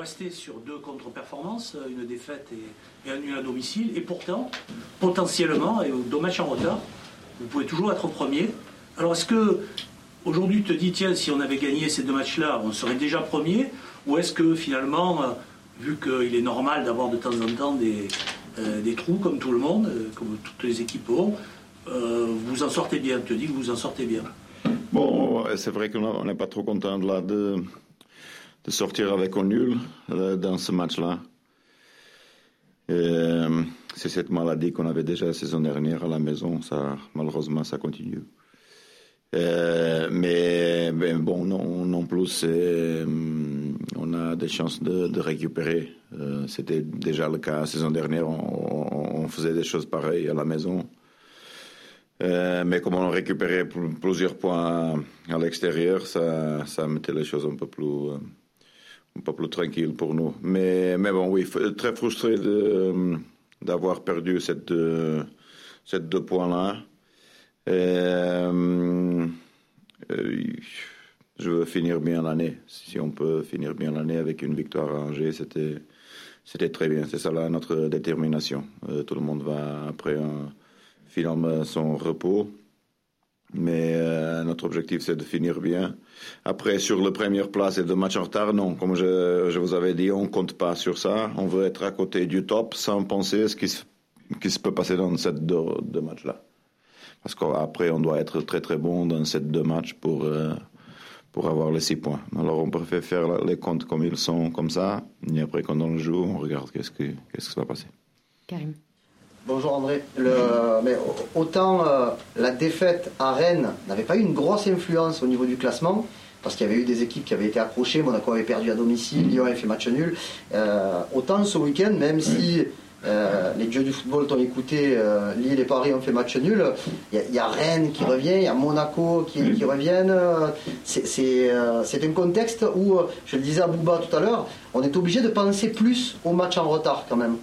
restez sur deux contre-performances, une défaite et, un nul à domicile. Et pourtant, potentiellement, et deux matchs en retard, vous pouvez toujours être premier. Alors est-ce que aujourd'hui tu te dis, tiens, si on avait gagné ces deux matchs-là, on serait déjà premier? Ou est-ce que finalement, euh, vu qu'il est normal d'avoir de temps en temps des, euh, des trous comme tout le monde, euh, comme toutes les équipes ont, vous en sortez bien? Tu te dis que vous en sortez bien Bon, c'est vrai qu'on n'est pas trop content là de, de sortir avec un nul dans ce match-là. c'est cette maladie qu'on avait déjà la saison dernière à la maison. Ça, malheureusement, ça continue. Euh, mais, bon, non, non plus, euh, on a des chances de, récupérer. Euh, c'était déjà le cas la saison dernière, on, faisait des choses pareilles à la maison. mais comme on récupérait plusieurs points à l'extérieur, ça, ça mettait les choses un peu plus, un peu plus tranquilles pour nous. Mais, mais bon, oui, très frustré d'avoir perdu cette, ces deux points-là. Euh, euh, je veux finir bien l'année. Si on peut finir bien l'année avec une victoire à Angers, c'était, c'était très bien. C'est ça là, notre détermination. Euh, tout le monde va après finalement son repos. Mais notre objectif, c'est de finir bien. Après, sur la première place et de match en retard, non. Comme je, je, vous avais dit, on compte pas sur ça. On veut être à côté du top sans penser ce qui se, qui se peut passer dans ces deux, deux matchs-là. Parce qu'après, on doit être très très bon dans ces deux matchs pour, euh, pour avoir les six points. Alors on préfère faire les comptes comme ils sont, comme ça. Et après, quand on joue, on regarde qu'est-ce, que, qu'est-ce qui va passer. Karim. Bonjour André. Le, mais autant euh, la défaite à Rennes n'avait pas eu une grosse influence au niveau du classement, parce qu'il y avait eu des équipes qui avaient été accrochées, Monaco avait perdu à domicile, Lyon avait fait match nul. Euh, autant ce week-end, même si euh, les dieux du football t'ont écouté, Lille et Paris ont fait match nul. Il y, a Rennes qui revient, il y a Monaco qui, reviennent. C'est un contexte où, je le disais à Bouba tout à l'heure, on est obligé de penser plus au match en retard quand même.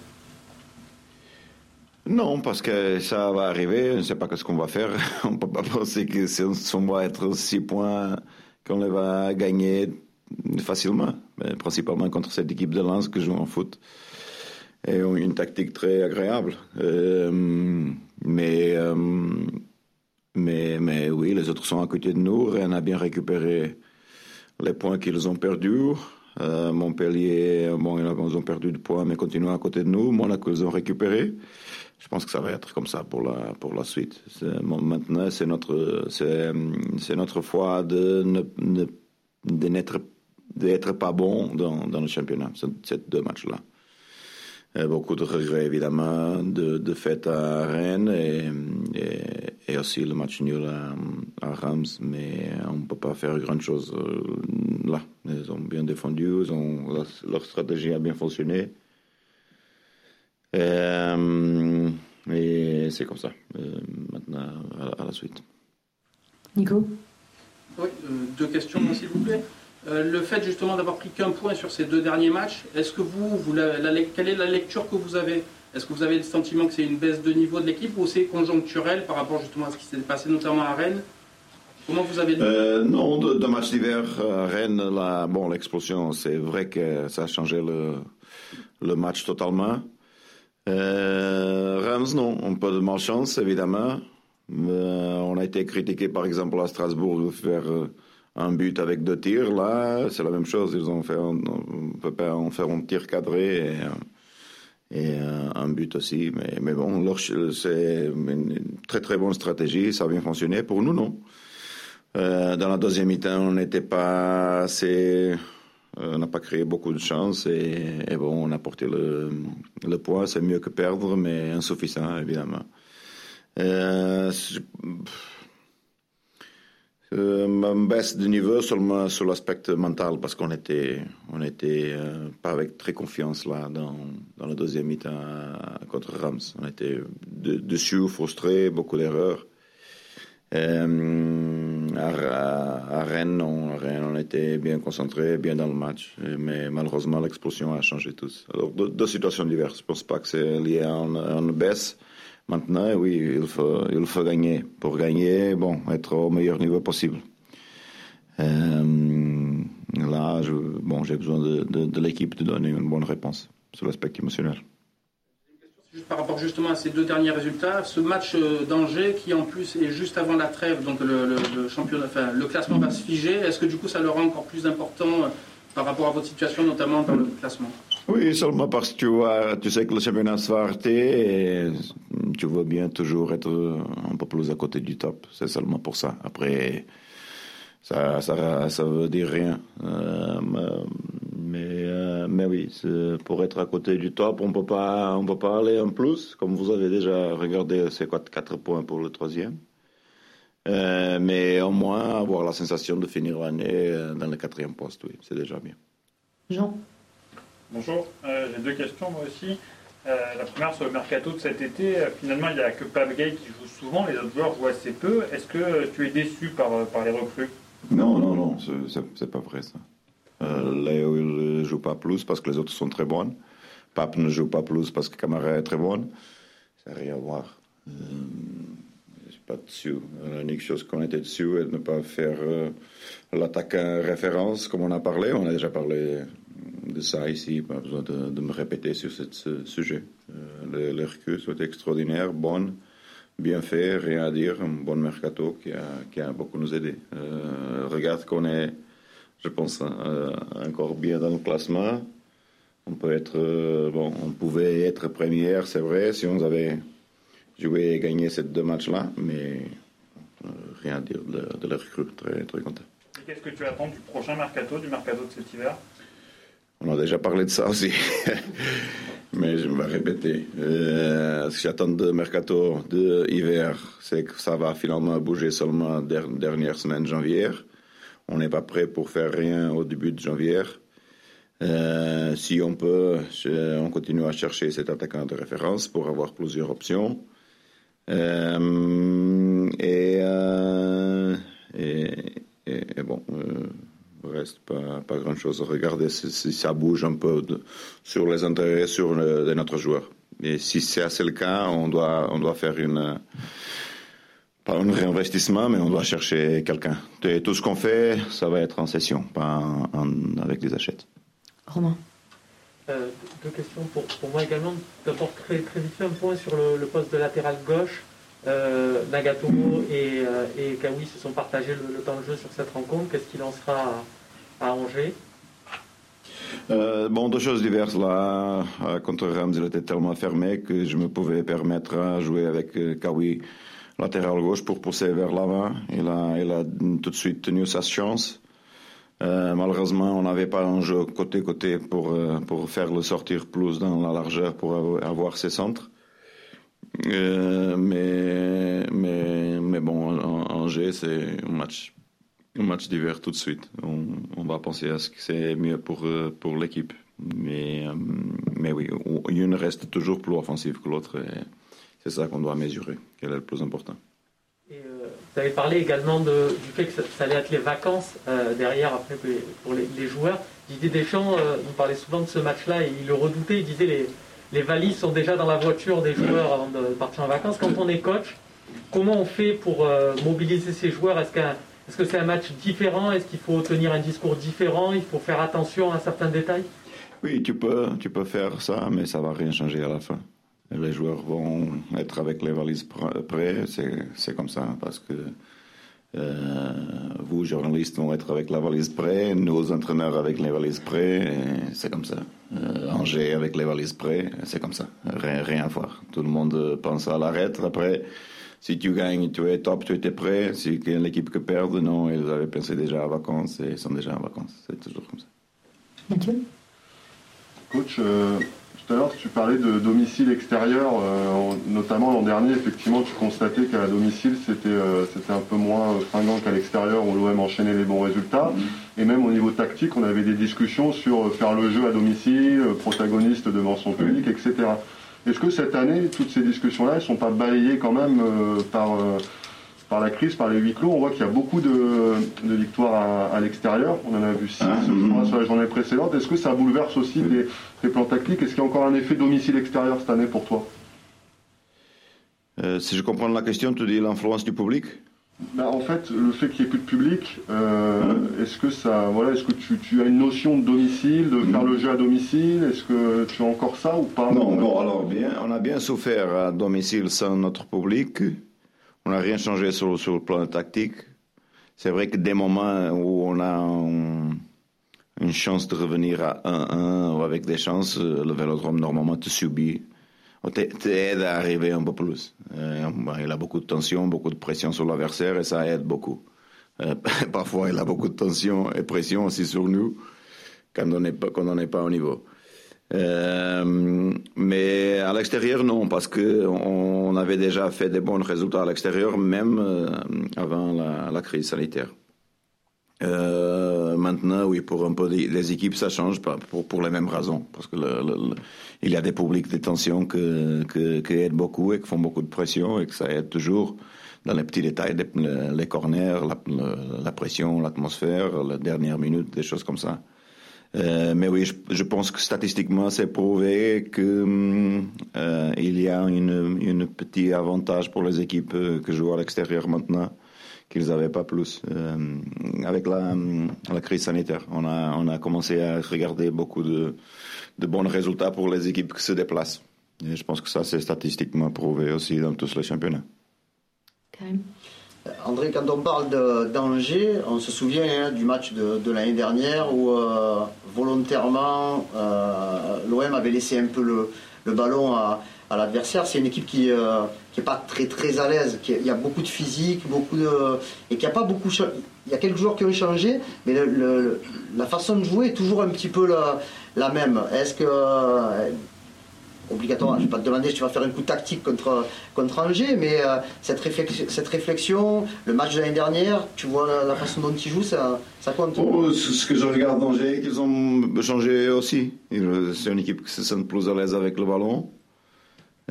Non, parce que ça va arriver, on ne sait pas ce qu'on va faire. On ne peut pas penser que si on va être six points, qu'on les va gagner facilement, principalement contre cette équipe de Lens que joue en foot et ont une tactique très agréable. Euh, mais, euh, mais, mais oui, les autres sont à côté de nous. Rennes a bien récupéré les points qu'ils ont perdus. Euh, Montpellier, bon, ils ont perdu de points, mais continuent à côté de nous. Monaco, ils ont récupéré. Je pense que ça va être comme ça pour la, pour la suite. maintenant, c'est notre, notre foi de ne, de n'être, d'être pas bon dans, dans le championnat, ces deux matchs-là. Euh, beaucoup de regrets évidemment de, de fête à Rennes et, aussi le match nul à, à Rams, mais on ne peut pas faire grand chose euh, là. Ils ont bien défendu, ont, leur stratégie a bien fonctionné. Et, euh, et c'est comme ça. maintenant, à, la suite. Nico? Oui, deux questions s'il vous plaît. Euh, le fait justement d'avoir pris qu'un point sur ces deux derniers matchs, est-ce que vous, vous quelle est la lecture que vous avez? Est-ce que vous avez le sentiment que c'est une baisse de niveau de l'équipe ou c'est conjoncturel par rapport justement à ce qui s'est passé notamment à Rennes Comment vous avez euh, Non, de, match d'hiver à Rennes, bon, l'explosion, c'est vrai que ça a changé le, le match totalement. Euh, Reims, non, un peu de malchance évidemment. on a été critiqué par exemple à Strasbourg de faire un but avec deux tirs. Là, c'est la même chose. Ils ont fait, on peut pas en faire un tir cadré et, et un but aussi. Mais, mais bon, c'est une très très bonne stratégie. Ça a bien fonctionné. Pour nous, non. Euh, dans la deuxième mi-temps, on n'était pas assez. Euh, on n'a pas créé beaucoup de chances et, et, bon, on a porté le, le point. C'est mieux que perdre, mais insuffisant, évidemment. Euh, euh, baisse de niveau seulement sur l'aspect mental parce qu'on était, on était euh, pas avec très confiance là dans, dans le deuxième mi-temps contre Rams. On était dessus, frustré, beaucoup d'erreurs. Euh, à, Rennes, on, on était bien concentré, bien dans le match, mais malheureusement l'explosion a changé tout. Alors deux, situations diverses. Je pense pas que c'est lié à une baisse Maintenant, oui, il faut, il faut gagner. Pour gagner, bon, être au meilleur niveau possible. Euh, là, bon, j'ai besoin de, l'équipe de donner une bonne réponse sur l'aspect émotionnel. Juste par rapport justement à ces deux derniers résultats, ce match euh, d'Angers qui en plus est juste avant la trêve, donc le, championnat, enfin, le classement va se figer, est-ce que du coup ça le rend encore plus important euh, par rapport à votre situation, notamment dans le classement? Oui, seulement parce que tu, vois, tu sais que le championnat va arrêter et tu veux bien toujours être un peu plus à côté du top. C'est seulement pour ça. Après, ça, ça, ça veut dire rien. Euh, mais, euh, mais oui, pour être à côté du top, on peut pas, on peut pas aller en plus. Comme vous avez déjà regardé, c'est quoi 4 points pour le troisième. Euh, mais au moins avoir la sensation de finir l'année dans le quatrième poste, oui, c'est déjà bien. Jean? Bonjour, j'ai deux questions moi aussi. La première sur le mercato de cet été, finalement il n'y a que Gay qui joue souvent, les autres joueurs jouent assez peu. Est-ce que tu es déçu par, par les recrues? Non, non, non, c'est pas vrai ça. Euh, Léo, il ne joue pas plus parce que les autres sont très bonnes. Pape ne joue pas plus parce que Camara est très bonne. Ça n'a rien à voir. Euh, je suis pas dessus. L'unique chose qu'on était dessus est de ne pas faire euh, l'attaquant référence comme on a parlé. On a déjà parlé de ça ici, pas besoin de, me répéter sur ce sujet. Euh, les, recrues sont extraordinaires, bonnes bien fait, rien à dire, un bon mercato qui a, qui a beaucoup nous aidé. Euh, regarde qu'on est, je pense, euh, encore bien dans le classement. On peut être, bon, on pouvait être première, c'est vrai, si on avait joué et gagné ces deux matchs-là, mais rien à dire de, de très, très content. Qu'est-ce que tu attends du prochain mercato, du mercato de cet hiver? On a déjà parlé de ça aussi. mais je vais répéter. Euh, ce que j'attends de mercato de hiver, c'est que ça va finalement bouger seulement dernière semaine janvier. On n'est pas prêt pour faire rien au début de janvier. Euh, si on peut, on continue à chercher cet attaquant de référence pour avoir plusieurs options. Euh, et, et, bon, reste pas, pas grand-chose. Regardez si, ça bouge un peu sur les intérêts sur de notre joueur. Et si c'est assez le cas, on doit, on doit faire une, pas un réinvestissement, mais on doit chercher quelqu'un. tout ce qu'on fait, ça va être en session, pas avec des achats. Romain. Euh, deux questions pour, pour, moi également. D'abord, très, très vite un point sur le, poste de latéral gauche. Euh, Nagatomo et, euh, et Kawi se sont partagés le, temps de jeu sur cette rencontre. Qu'est-ce qu'il en sera à Angers euh, bon, deux choses diverses là. Euh, contre Rams, il était tellement fermé que je me pouvais permettre de jouer avec euh, Kawi latéral gauche pour pousser vers l'avant. Il a, il a tout de suite tenu sa chance. malheureusement, on n'avait pas un jeu côté-côté pour, pour faire le sortir plus dans la largeur pour avoir ses centres. mais, mais, mais bon, Angers, c'est un match un match d'hiver tout de suite. On, va penser à ce que c'est mieux pour, euh, pour l'équipe. Mais, euh, mais oui, une reste toujours plus offensive que l'autre. C'est ça qu'on doit mesurer, quel est le plus important. Euh, vous avez parlé également du fait que ça, allait être les vacances derrière après pour les, joueurs. Didier Deschamps, vous parlez souvent de ce match-là et il le redoutait. Il disait les, les valises sont déjà dans la voiture des joueurs avant de partir en vacances. Quand on est coach, comment on fait pour mobiliser ces joueurs? Est-ce qu'un est-ce que c'est un match différent? Est-ce qu'il faut tenir un discours différent? Il faut faire attention à certains détails? Oui, tu peux, tu peux faire ça, mais ça va rien changer à la fin. Les joueurs vont être avec les valises prêts, c'est comme ça, parce que euh, vous, journalistes, vont être avec la valise prêts, nos entraîneurs avec les valises prêts, c'est comme ça. Euh, Angers avec les valises prêts, c'est comme ça. Rien, rien à voir. Tout le monde pense à l'arrêt. Après, si tu gagnes, tu es top, tu étais prêt. Si il y a une équipe qui perd, non, ils avaient pensé déjà en vacances et ils sont déjà en vacances. C'est toujours comme ça. Mathieu? Coach, euh, tout à l'heure, tu parlais de domicile extérieur. Euh, notamment l'an dernier, effectivement, tu constatais qu'à domicile, c'était euh, c'était un peu moins fringant qu'à l'extérieur où l'OM enchaînait les bons résultats. Et même au niveau tactique, on avait des discussions sur faire le jeu à domicile, protagoniste devant son public, etc. Est-ce que cette année, toutes ces discussions-là, ne sont pas balayées quand même euh, par, euh, par la crise, par les huis clos? On voit qu'il y a beaucoup de, victoires à, l'extérieur. On en a vu six ah, sur la journée précédente. Est-ce que ça bouleverse aussi les, plans tactiques? Est-ce qu'il y a encore un effet domicile-extérieur cette année pour toi? Euh, Si je comprends la question, tu dis l'influence du public? Bah, en fait, le fait qu'il n'y ait plus de public, euh, est-ce que ça, voilà, est-ce que tu, as une notion de domicile, de faire le jeu à domicile? Est-ce que tu as encore ça ou pas? Non, bon, alors bien, on a bien souffert à domicile sans notre public. On n'a rien changé sur, le plan tactique. C'est vrai que des moments où on a un- une chance de revenir à 1-1 ou avec des chances, euh, le Vélodrome normalement te subit. On t'- t'aide à arriver un peu plus. Euh, il a beaucoup de tension, beaucoup de pression sur l'adversaire et ça aide beaucoup. Euh, parfois, il a beaucoup de tension et pression aussi sur nous quand on n'est pas, quand on n'est pas au niveau. Euh, mais à l'extérieur, non, parce que on avait déjà fait des bons résultats à l'extérieur, même avant la crise sanitaire. Euh, maintenant, oui, pour un peu des équipes, ça change pour, pour les mêmes raisons, parce que le- le- le- il y a des publics de tension que, que, qui aident beaucoup et qui font beaucoup de pression et que ça aide toujours dans les petits détails, les, les corners, la, la pression, l'atmosphère, la dernière minute, des choses comme ça. Euh, mais oui, je, je pense que statistiquement, c'est prouvé que euh, il y a une, une petit avantage pour les équipes euh, qui jouent à l'extérieur maintenant qu'ils n'avaient pas plus euh, avec la, la crise sanitaire. On a, on a commencé à regarder beaucoup de, de bons résultats pour les équipes qui se déplacent. Et je pense que ça, c'est statistiquement prouvé aussi dans tous les championnats. Karim André, quand on parle de- d'Angers, on se souvient hein, du match de, de l'année dernière où euh, volontairement euh, l'OM avait laissé un peu le, le ballon à, à l'adversaire. C'est une équipe qui n'est pas très très à l'aise. Il y a beaucoup de physique, beaucoup de et qui a pas beaucoup. Il y a quelques joueurs qui ont changé, mais la façon de jouer est toujours un petit peu la, la même. Est-ce que euh, obligatoire. Je ne vais pas te demander si tu vas faire un coup tactique contre, contre Angers, mais euh, cette, réflexion, cette réflexion, le match de l'année dernière, tu vois la, façon dont ils jouent, ça, ça compte. Oh, ce que je regarde d'Angers, qu'ils ont changé aussi. C'est une équipe qui se sent plus à l'aise avec le ballon.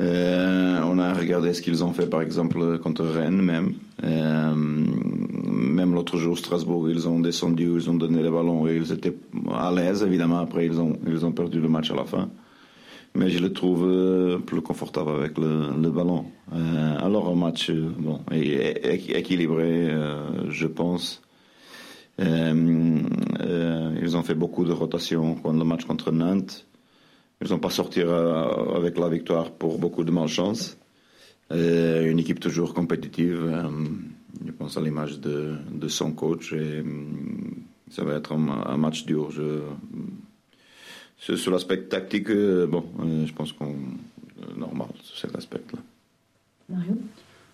Euh, on a regardé ce qu'ils ont fait, par exemple, contre Rennes même. Euh, même l'autre jour, Strasbourg, ils ont descendu, ils ont donné le ballon et ils étaient à l'aise. Évidemment, après, ils ont, ils ont perdu le match à la fin. Mais je le trouve euh, plus confortable avec le, ballon. Alors, un match bon, équilibré, je pense. Ils ont fait beaucoup de rotations quand le match contre Nantes. Ils n'ont pas sorti euh, avec la victoire pour beaucoup de malchance. Euh, une équipe toujours compétitive. euh, je pense à l'image de, de son coach. Et, ça va être un, un match dur. Je, sur l'aspect tactique, bon, je pense qu'on normal sur cet aspect-là. Mario?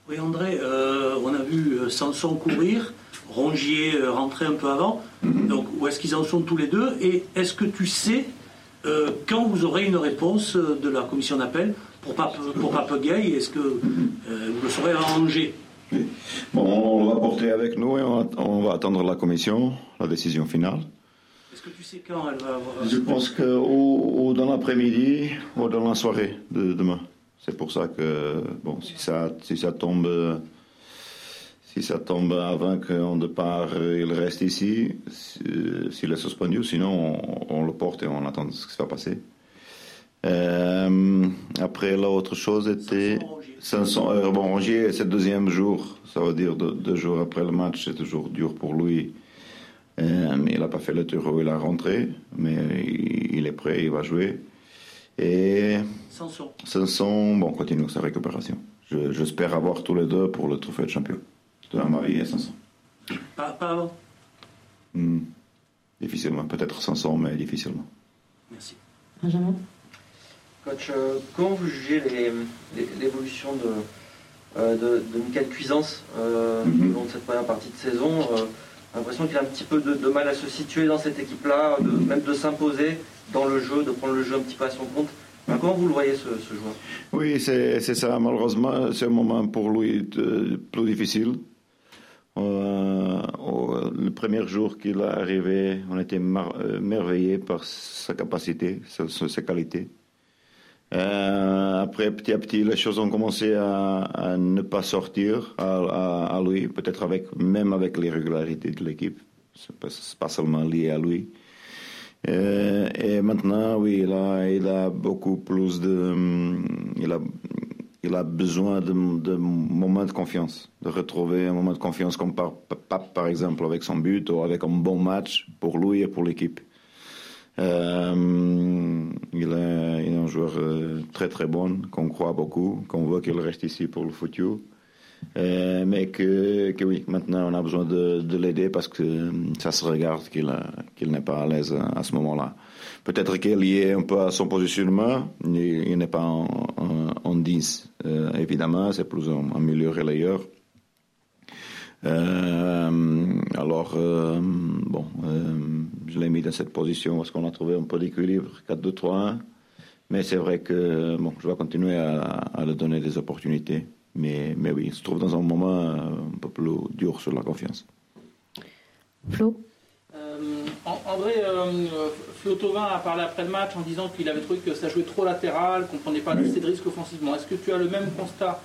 Oui, André, euh, on a vu Sanson courir, Rongier rentrer un peu avant. Donc, où est-ce qu'ils en sont tous les deux Et est-ce que tu sais euh, quand vous aurez une réponse euh, de la commission d'appel pour Pape, pour Est-ce que euh, vous le saurez à Angers? Bon, on va porter avec nous et on va, on va attendre la commission, la décision finale. Est-ce que tu sais quand elle va avoir Je pense que ou, ou dans l'après-midi ou dans la soirée de demain. C'est pour ça que bon, si ça, si ça tombe, si ça tombe avant qu'on départ, euh, il reste ici. si- euh, S'il est suspendu, sinon on, on le porte et on attend ce qui va passer. Euh, après, l'autre chose était Rongier. 500. euh, bon, Rongier, c'est le deuxième jour. Ça veut dire deux, deux jours après le match, c'est toujours dur pour lui. Euh, il n'a pas fait le tour où il a rentré, mais il, il est prêt, il va jouer. Et Sanson. Sanson, bon, continue sa récupération. Je- J'espère avoir tous les deux pour le trophée de champion. De Marie et Sanson. Pas, pas avant Hmm. Difficilement, peut-être Sanson, mais difficilement. Merci. Benjamin? Coach, euh, comment vous jugez l'évolution de, euh, de, de Michael Cuisance euh, Mhm. au long de cette première partie de saison euh, J'ai l'impression qu'il a un petit peu de, de mal à se situer dans cette équipe-là, de- même de s'imposer dans le jeu, de prendre le jeu un petit peu à son compte. Comment vous le voyez, ce, ce joueur? Oui, c'est c'est ça. Malheureusement, c'est un moment pour lui de- plus difficile. Euh, le premier jour qu'il est arrivé, on était euh, merveillés par sa capacité, sa- sa- qualités. Euh, après, petit à petit, les choses ont commencé à, ne pas sortir à, lui, peut-être avec même avec l'irrégularité de l'équipe. Pas, c'est pas seulement lié à lui. Et maintenant, oui, il a, il a beaucoup plus de, hum, il a, il a besoin de, moments de confiance, de retrouver un moment de confiance comme par, par, par exemple avec son but ou avec un bon match pour lui et pour l'équipe. Euh, il, est, un joueur euh, très très bon, qu'on croit beaucoup, qu'on veut qu'il reste ici pour le futur. Euh, mais que, oui, maintenant on a besoin de, de l'aider parce que ça se regarde qu'il qu n'est pas à l'aise à ce moment-là. Peut-être qu'il est lié un peu à son positionnement, il, il n'est pas en, en, en 10, euh, évidemment, c'est plus un, un milieu relayeur. Euh, alors, euh, bon, euh, je l'ai mis dans cette position parce qu'on a trouvé un peu d'équilibre, 4-2-3-1. Mais c'est vrai que bon, je vais continuer à, à lui donner des opportunités. Mais, mais oui, il se trouve dans un moment un peu plus dur sur la confiance. Flo? Euh, André, euh, Flo Thauvin a parlé après le match en disant qu'il avait trouvé que ça jouait trop latéral, qu'on ne prenait pas assez de risques offensivement. Est-ce que tu as le même constat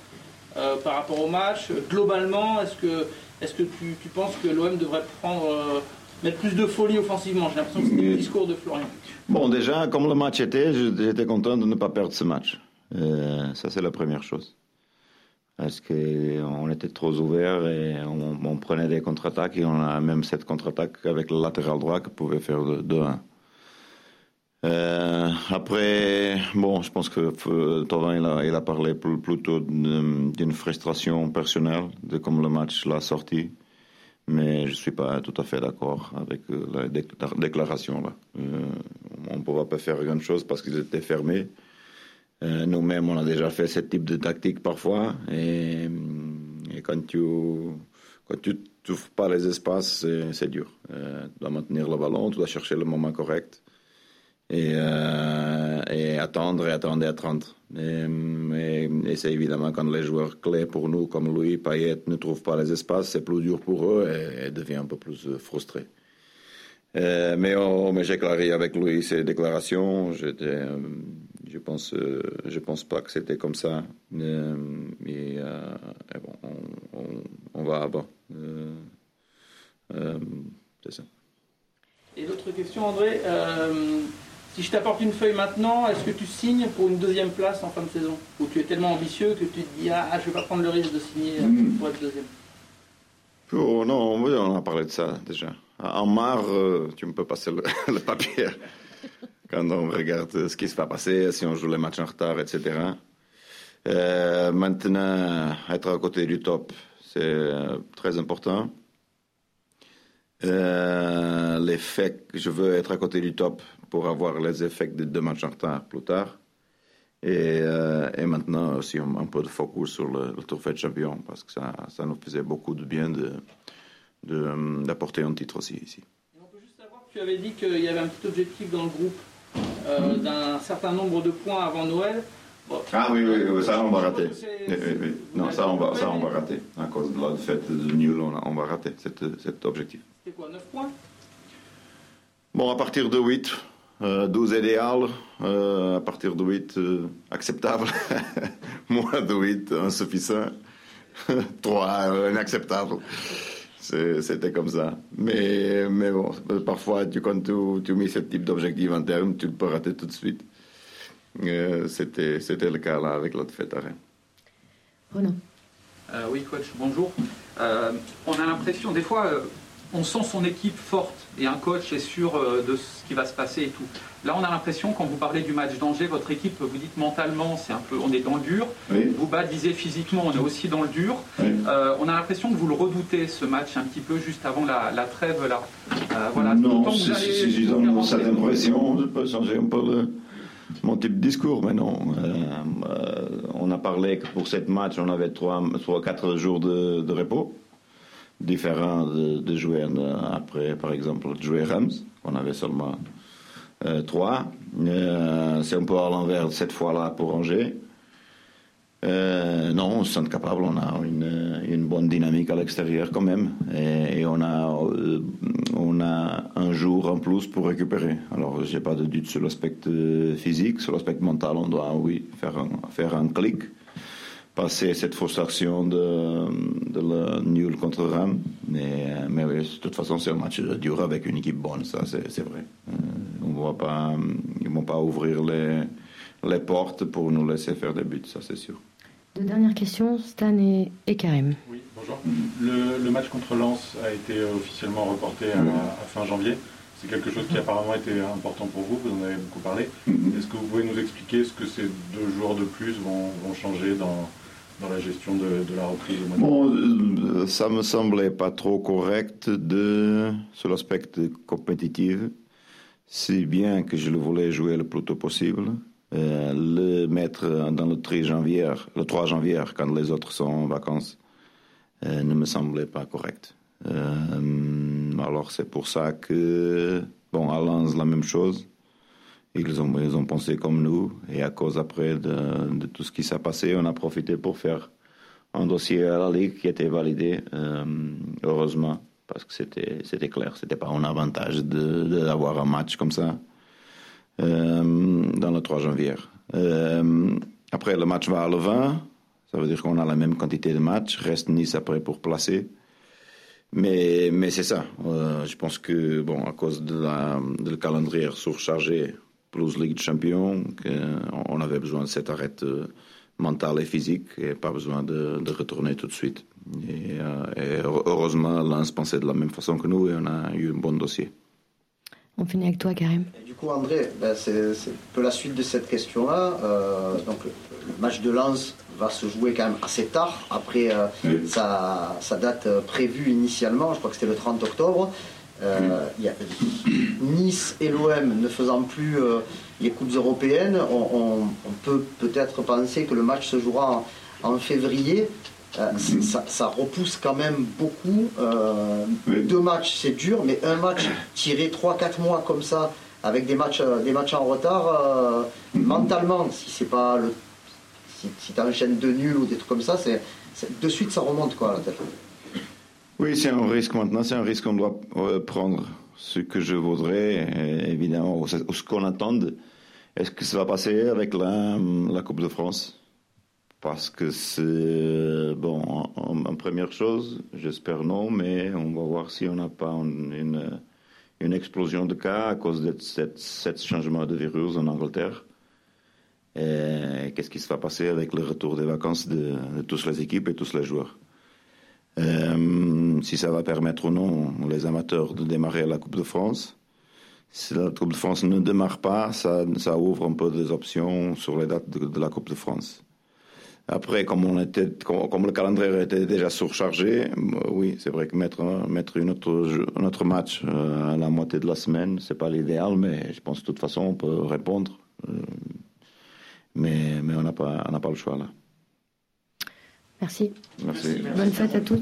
euh, par rapport au match Globalement, est-ce que, est que tu, tu, penses que l'OM devrait prendre, euh, mettre plus de folie offensivement? J'ai l'impression que c'était le discours de Florian. Bon, déjà, comme le match était, j'étais content de ne pas perdre ce match. Euh, ça, c'est la première chose. Parce qu'on était trop ouvert et on, prenait des contre-attaques et on a même cette contre-attaque avec le latéral droit qui pouvait faire 2-1. Euh, après, bon, je pense que Tovin il a, parlé plutôt d'une frustration personnelle de comme le match l'a sorti, mais je suis pas tout à fait d'accord avec la déclaration là. Euh, on ne pouvait pas faire grand chose parce qu'ils étaient fermés. Euh, Nous-mêmes, on a déjà fait ce type de tactique parfois, et, et quand tu quand tu n'ouvres pas les espaces, c'est dur. Euh, tu dois maintenir le ballon, tu dois chercher le moment correct et, euh, attendre et attendre et attendre. Et, et, c'est évidemment quand les joueurs clés pour nous, comme Louis Payet, ne trouvent pas les espaces, c'est plus dur pour eux et, et devient un peu plus frustré. Euh, mais oh, mais j'ai claré avec Louis ces déclarations. Euh, je pense, euh, je pense pas que c'était comme ça. Euh, et, et bon, on, on, on, va bon. c'est ça. Et l'autre question, André. Si je t'apporte une feuille maintenant, est-ce que tu signes pour une deuxième place en fin de saison? Ou tu es tellement ambitieux que tu te dis Ah, je ne vais pas prendre le risque de signer mmh. pour être deuxième? Oh, Non, on a parlé de ça déjà. En marre, tu me peux passer le, le papier quand on regarde ce qui se va passer, si on joue les matchs en retard, etc. Euh, maintenant, être à côté du top, c'est très important. Euh, l'effet je veux être à côté du top pour avoir les effets des deux matchs en retard plus tard. Et, euh, maintenant aussi un, peu de focus sur le, le trophée de champion parce que ça, ça nous faisait beaucoup de bien d'apporter un titre aussi ici. On peut juste savoir que tu avais dit qu'il y avait un petit objectif dans le groupe euh, d'un certain nombre de points avant Noël. Bon, ah oui, oui, oui, ça on va rater. Oui, oui, non, ça on va, ça on va rater. À cause de la défaite de nul, on, on va rater cet, cet objectif. C'était quoi, 9 points? Bon, à partir de 8, euh, 12 idéal, euh, à partir de 8, euh, acceptable. Moins de 8, insuffisant. 3, inacceptable. C'était comme ça. Mais, mais bon, parfois, tu, quand tu, tu mets ce type d'objectif en terme, tu peux rater tout de suite. Euh, C'était le cas là avec l'autre fête à Rennes. Renaud. Euh, oui, coach, bonjour. Euh, on a l'impression, des fois, euh, on sent son équipe forte et un coach est sûr euh, de ce qui va se passer et tout. Là, on a l'impression, quand vous parlez du match d'Angers, votre équipe, vous dites mentalement, c'est un peu, on est dans le dur. Oui. Bouba disait physiquement, on est aussi dans le dur. Oui. Euh, on a l'impression que vous le redoutez, ce match, un petit peu juste avant la, la trêve là. Euh, voilà. Non, si, allez, si, si j'ai cette impression, je peux changer un peu mon type de discours, mais non. Euh, on a parlé que pour cette match, on avait trois, trois quatre jours de, de repos différent de, jouer après, par exemple, jouer Rams. On avait seulement euh, trois. Euh, c'est un peu à l'envers cette fois-là pour Angers. Euh, non, on se sent capable, on a une, bonne dynamique à l'extérieur quand même, et, on, a, euh, on a un jour en plus pour récupérer. Alors, j'ai pas de doute sur l'aspect physique, sur l'aspect mental, on doit, oui, faire faire un clic passer cette frustration de, de le nul contre Rennes. Mais, mais oui, de toute façon, c'est un match dur avec une équipe bonne, ça c'est vrai. Euh, on va pas, ils ne vont pas ouvrir les, les portes pour nous laisser faire des buts, ça c'est sûr. Deux dernières questions, Stan et, et Karim. Oui, bonjour. Le, le match contre Lens a été officiellement reporté à, à fin janvier. C'est quelque chose qui apparemment était important pour vous, vous en avez beaucoup parlé. Est-ce que vous pouvez nous expliquer ce que ces deux jours de plus vont, vont changer dans, dans la gestion de, de la reprise au mois de Bon, euh, ça me semblait pas trop correct de, sur l'aspect compétitif. Si bien que je le voulais jouer le plus tôt possible. Euh, le mettre dans le 3 janvier, le 3 janvier, quand les autres sont en vacances, euh, ne me semblait pas correct. Euh, alors c'est pour ça que, bon, à Lens, la même chose. Ils ont, ils ont pensé comme nous. Et à cause après de, tout ce qui s'est passé, on a profité pour faire un dossier à la Ligue qui était validé, euh, heureusement, parce que c'était, c'était clair, c'était pas un avantage de, d'avoir un match comme ça euh, dans le 3 janvier. Euh, après, le match va à le 20, ça veut dire qu'on a la même quantité de matchs, reste Nice après pour placer. Mais, mais c'est ça. Je pense que, bon, à cause de, de le calendrier surchargé, plus Ligue de Champions, que on avait besoin de cet arrêt euh, mental et physique et pas besoin de, de retourner tout de suite. Et, euh, et heureusement, Lens pensait de la même façon que nous et on a eu un bon dossier. On finit avec toi, Karim. Et du coup, André, ben, c'est un peu la suite de cette question-là. Euh, donc, le, match de Lens va se jouer quand même assez tard, après euh, sa, sa date prévue initialement, je crois que c'était le 30 octobre. Euh, il y a, nice et l'OM ne faisant plus euh, les coupes européennes, on, on- on peut peut-être penser que le match se jouera en, en février. Euh, ça, ça repousse quand même beaucoup. Deux matchs, c'est dur, mais un match tiré 3-4 mois comme ça, avec des matchs, des matchs en retard, mentalement, si c'est pas le. Si, si tu enchaînes deux nuls ou des trucs comme ça, c'est, c'est- de suite ça remonte quoi à la tête. Oui, c'est un risque maintenant, c'est un risque qu'on doit euh, prendre. Ce que je voudrais, euh, évidemment, ou ce ce qu'on attend, est-ce que ça va passer avec la, Coupe de France? Parce que c'est, bon, en, première chose, j'espère non, mais on va voir si on n'a pas une, explosion de cas à cause de cette changement de virus en Angleterre. Et Qu'est-ce qui se va passer avec le retour des vacances de, toutes les équipes et tous les joueurs? euh, si ça va permettre ou non les amateurs de démarrer la Coupe de France. Si la Coupe de France ne démarre pas, ça, ouvre un peu des options sur les dates de, la Coupe de France. Après, comme, le calendrier était déjà surchargé, euh, oui, c'est vrai que mettre, une autre, un autre match euh, à la moitié de la semaine, c'est pas l'idéal, mais je pense que de toute façon, on peut répondre. Euh, mais, on n'a pas le choix là. Merci. Merci. Bonne fête à tous.